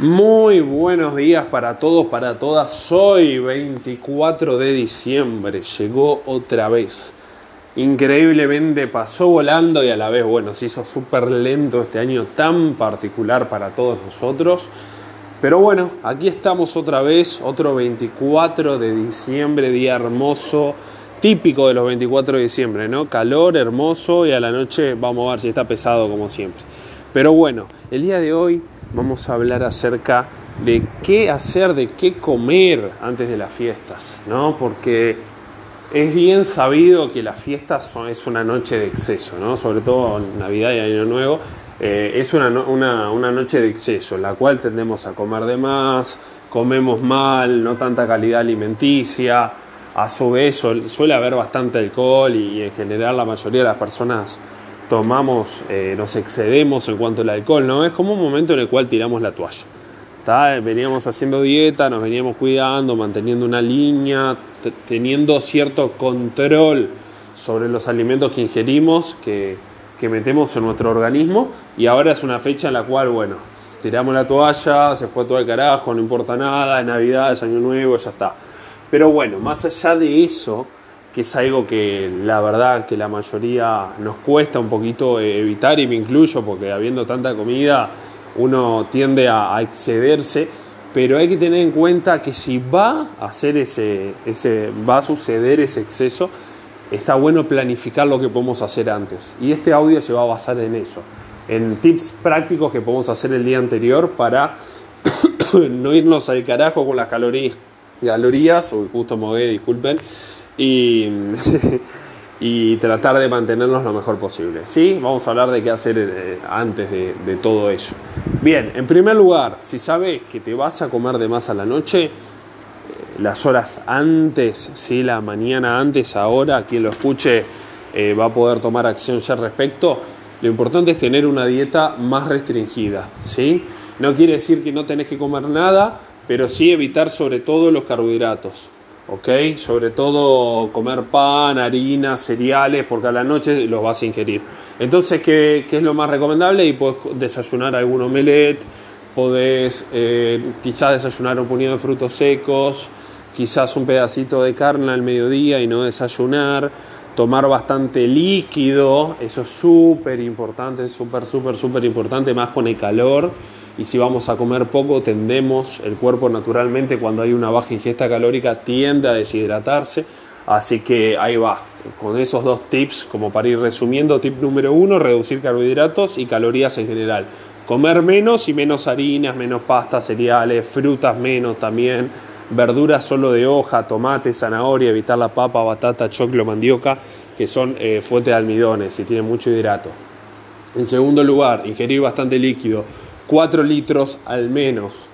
Muy buenos días para todos, para todas. Hoy 24 de diciembre llegó otra vez. Increíblemente pasó volando y a la vez, bueno, se hizo súper lento este año tan particular para todos nosotros. Pero bueno, aquí estamos otra vez, otro 24 de diciembre, día hermoso, típico de los 24 de diciembre, ¿no? Calor, hermoso y a la noche vamos a ver si está pesado como siempre. Pero bueno, el día de hoy vamos a hablar acerca de qué hacer, de qué comer antes de las fiestas, ¿no? Porque es bien sabido que las fiestas son, es una noche de exceso, ¿no? Sobre todo Navidad y Año Nuevo. Eh, es una, una, una, noche de exceso, en la cual tendemos a comer de más, comemos mal, no tanta calidad alimenticia, a su vez suele haber bastante alcohol y en general la mayoría de las personas tomamos, eh, nos excedemos en cuanto al alcohol, ¿no? Es como un momento en el cual tiramos la toalla. Veníamos haciendo dieta, nos veníamos cuidando, manteniendo una línea, teniendo cierto control sobre los alimentos que ingerimos, que, que metemos en nuestro organismo, y ahora es una fecha en la cual, bueno, tiramos la toalla, se fue todo el carajo, no importa nada, es Navidad, es Año Nuevo, ya está. Pero bueno, más allá de eso, que es algo que la verdad que la mayoría nos cuesta un poquito evitar y me incluyo porque habiendo tanta comida uno tiende a, excederse, pero hay que tener en cuenta que si va a hacer ese, ese, va a suceder ese exceso, está bueno planificar lo que podemos hacer antes. Y este audio se va a basar en eso, en tips prácticos que podemos hacer el día anterior para no irnos al carajo con las calorías, calorías o justo mogué, disculpen, y, tratar de mantenernos lo mejor posible. ¿sí? Vamos a hablar de qué hacer eh, antes de, todo eso. Bien, en primer lugar, si sabes que te vas a comer de más a la noche, eh, las horas antes, ¿sí? la mañana antes, ahora, quien lo escuche eh, va a poder tomar acción ya al respecto. Lo importante es tener una dieta más restringida. ¿sí? No quiere decir que no tenés que comer nada, pero sí evitar sobre todo los carbohidratos. ¿Ok? Sobre todo comer pan, harina, cereales, porque a la noche los vas a ingerir. Entonces, ¿qué, es lo más recomendable? Y puedes desayunar algún omelette, podés eh, quizás desayunar un puñado de frutos secos, quizás un pedacito de carne al mediodía y no desayunar, tomar bastante líquido, eso es súper importante, súper, súper, súper importante, más con el calor y si vamos a comer poco tendemos, el cuerpo naturalmente cuando hay una baja ingesta calórica tiende a deshidratarse, así que ahí va, con esos dos tips como para ir resumiendo, tip número uno, reducir carbohidratos y calorías en general, comer menos y menos harinas, menos pastas, cereales, frutas menos también, verduras solo de hoja, tomate, zanahoria, evitar la papa, batata, choclo, mandioca, que son eh, fuentes de almidones y tienen mucho hidrato. En segundo lugar, ingerir bastante líquido, 4 litros al menos.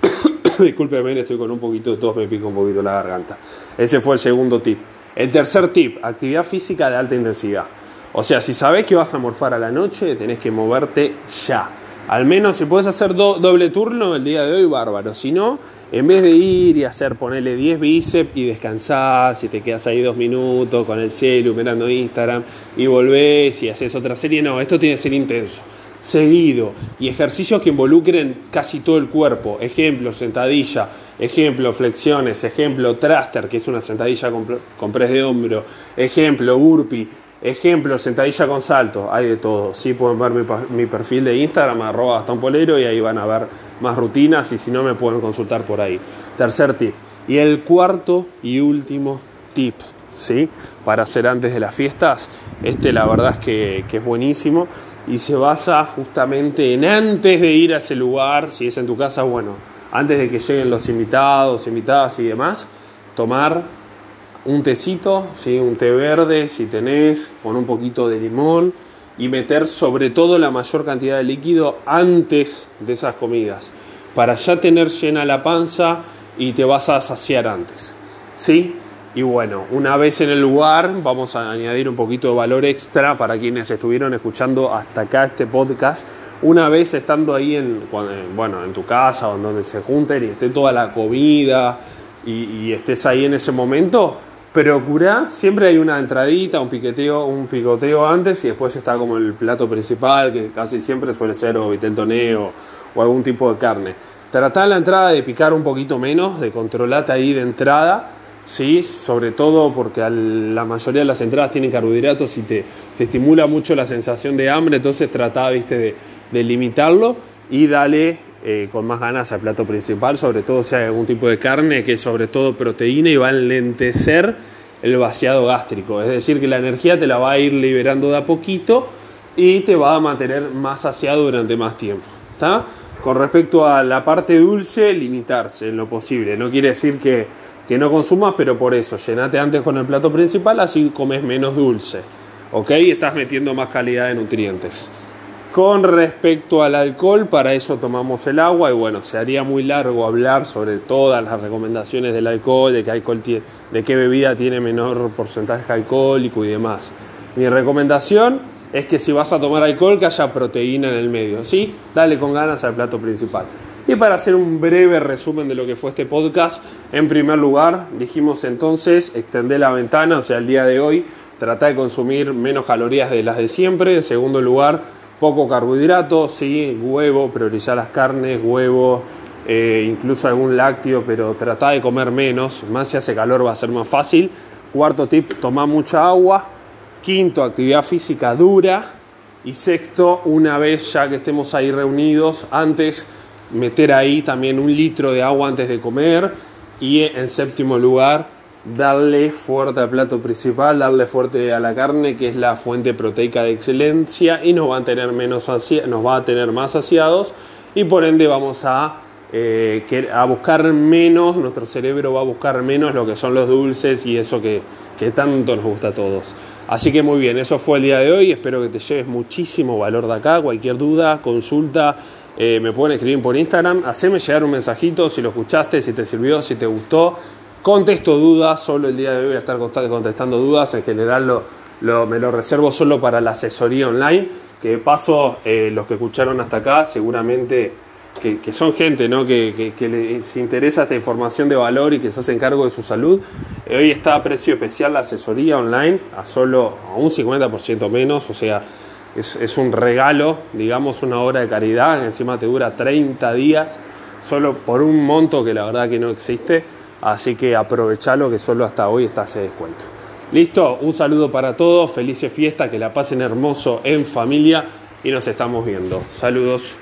Disculpenme, estoy con un poquito de tos, me pico un poquito la garganta. Ese fue el segundo tip. El tercer tip, actividad física de alta intensidad. O sea, si sabes que vas a morfar a la noche, tenés que moverte ya. Al menos si puedes hacer doble turno el día de hoy, bárbaro. Si no, en vez de ir y hacer, ponerle 10 bíceps y descansar, si te quedas ahí dos minutos con el celu mirando Instagram y volvés y haces otra serie, no, esto tiene que ser intenso seguido y ejercicios que involucren casi todo el cuerpo. Ejemplo, sentadilla, ejemplo, flexiones, ejemplo, thruster, que es una sentadilla con, press de hombro, ejemplo, burpee, ejemplo, sentadilla con salto, hay de todo. Sí, pueden ver mi, perfil de Instagram, arroba Gastón Polero, y ahí van a ver más rutinas y si no me pueden consultar por ahí. Tercer tip. Y el cuarto y último tip, ¿sí? Para hacer antes de las fiestas, este la verdad es que, es buenísimo y se basa justamente en antes de ir a ese lugar, si es en tu casa, bueno, antes de que lleguen los invitados, invitadas y demás, tomar un tecito, ¿sí? un té verde si tenés, con un poquito de limón y meter sobre todo la mayor cantidad de líquido antes de esas comidas, para ya tener llena la panza y te vas a saciar antes. ¿Sí? Y bueno, una vez en el lugar, vamos a añadir un poquito de valor extra para quienes estuvieron escuchando hasta acá este podcast. Una vez estando ahí en, bueno, en tu casa o en donde se junten y esté toda la comida y, estés ahí en ese momento, procura, siempre hay una entradita, un piqueteo, un picoteo antes y después está como el plato principal, que casi siempre suele ser o vitel o algún tipo de carne Tratá la entrada de picar un poquito menos, de controlarte ahí de entrada, ¿sí? sobre todo porque la mayoría de las entradas tienen carbohidratos y te, estimula mucho la sensación de hambre, entonces tratá ¿viste? De, limitarlo y dale eh, con más ganas al plato principal, sobre todo si hay algún tipo de carne que es sobre todo proteína y va a enlentecer el vaciado gástrico, es decir, que la energía te la va a ir liberando de a poquito y te va a mantener más saciado durante más tiempo. Con respecto a la parte dulce, limitarse en lo posible. No quiere decir que, que no consumas, pero por eso, llenate antes con el plato principal, así comes menos dulce. ¿Ok? Estás metiendo más calidad de nutrientes. Con respecto al alcohol, para eso tomamos el agua y bueno, se haría muy largo hablar sobre todas las recomendaciones del alcohol, de qué, alcohol tiene, de qué bebida tiene menor porcentaje alcohólico y demás. Mi recomendación es que si vas a tomar alcohol que haya proteína en el medio, ¿sí? Dale con ganas al plato principal. Y para hacer un breve resumen de lo que fue este podcast, en primer lugar dijimos entonces extender la ventana, o sea, el día de hoy trata de consumir menos calorías de las de siempre. En segundo lugar, poco carbohidrato, sí, huevo, priorizar las carnes, huevo, eh, incluso algún lácteo, pero trata de comer menos, más si hace calor va a ser más fácil. Cuarto tip, toma mucha agua Quinto, actividad física dura. Y sexto, una vez ya que estemos ahí reunidos, antes meter ahí también un litro de agua antes de comer. Y en séptimo lugar, darle fuerte al plato principal, darle fuerte a la carne, que es la fuente proteica de excelencia, y nos va a tener, menos nos va a tener más saciados. Y por ende vamos a, eh, a buscar menos, nuestro cerebro va a buscar menos lo que son los dulces y eso que, que tanto nos gusta a todos. Así que muy bien, eso fue el día de hoy. Espero que te lleves muchísimo valor de acá. Cualquier duda, consulta, eh, me pueden escribir por Instagram. Haceme llegar un mensajito si lo escuchaste, si te sirvió, si te gustó. Contesto dudas, solo el día de hoy voy a estar contestando dudas. En general me lo reservo solo para la asesoría online. Que de paso, eh, los que escucharon hasta acá, seguramente que, son gente ¿no? que, les interesa esta información de valor y que se hacen cargo de su salud. Eh, hoy está a precio especial la asesoría online, a solo un 50% menos, o sea, es, un regalo, digamos, una hora de caridad, encima te dura 30 días, solo por un monto que la verdad que no existe, así que aprovechalo que solo hasta hoy está ese descuento. Listo, un saludo para todos, felices fiestas, que la pasen hermoso en familia y nos estamos viendo. Saludos.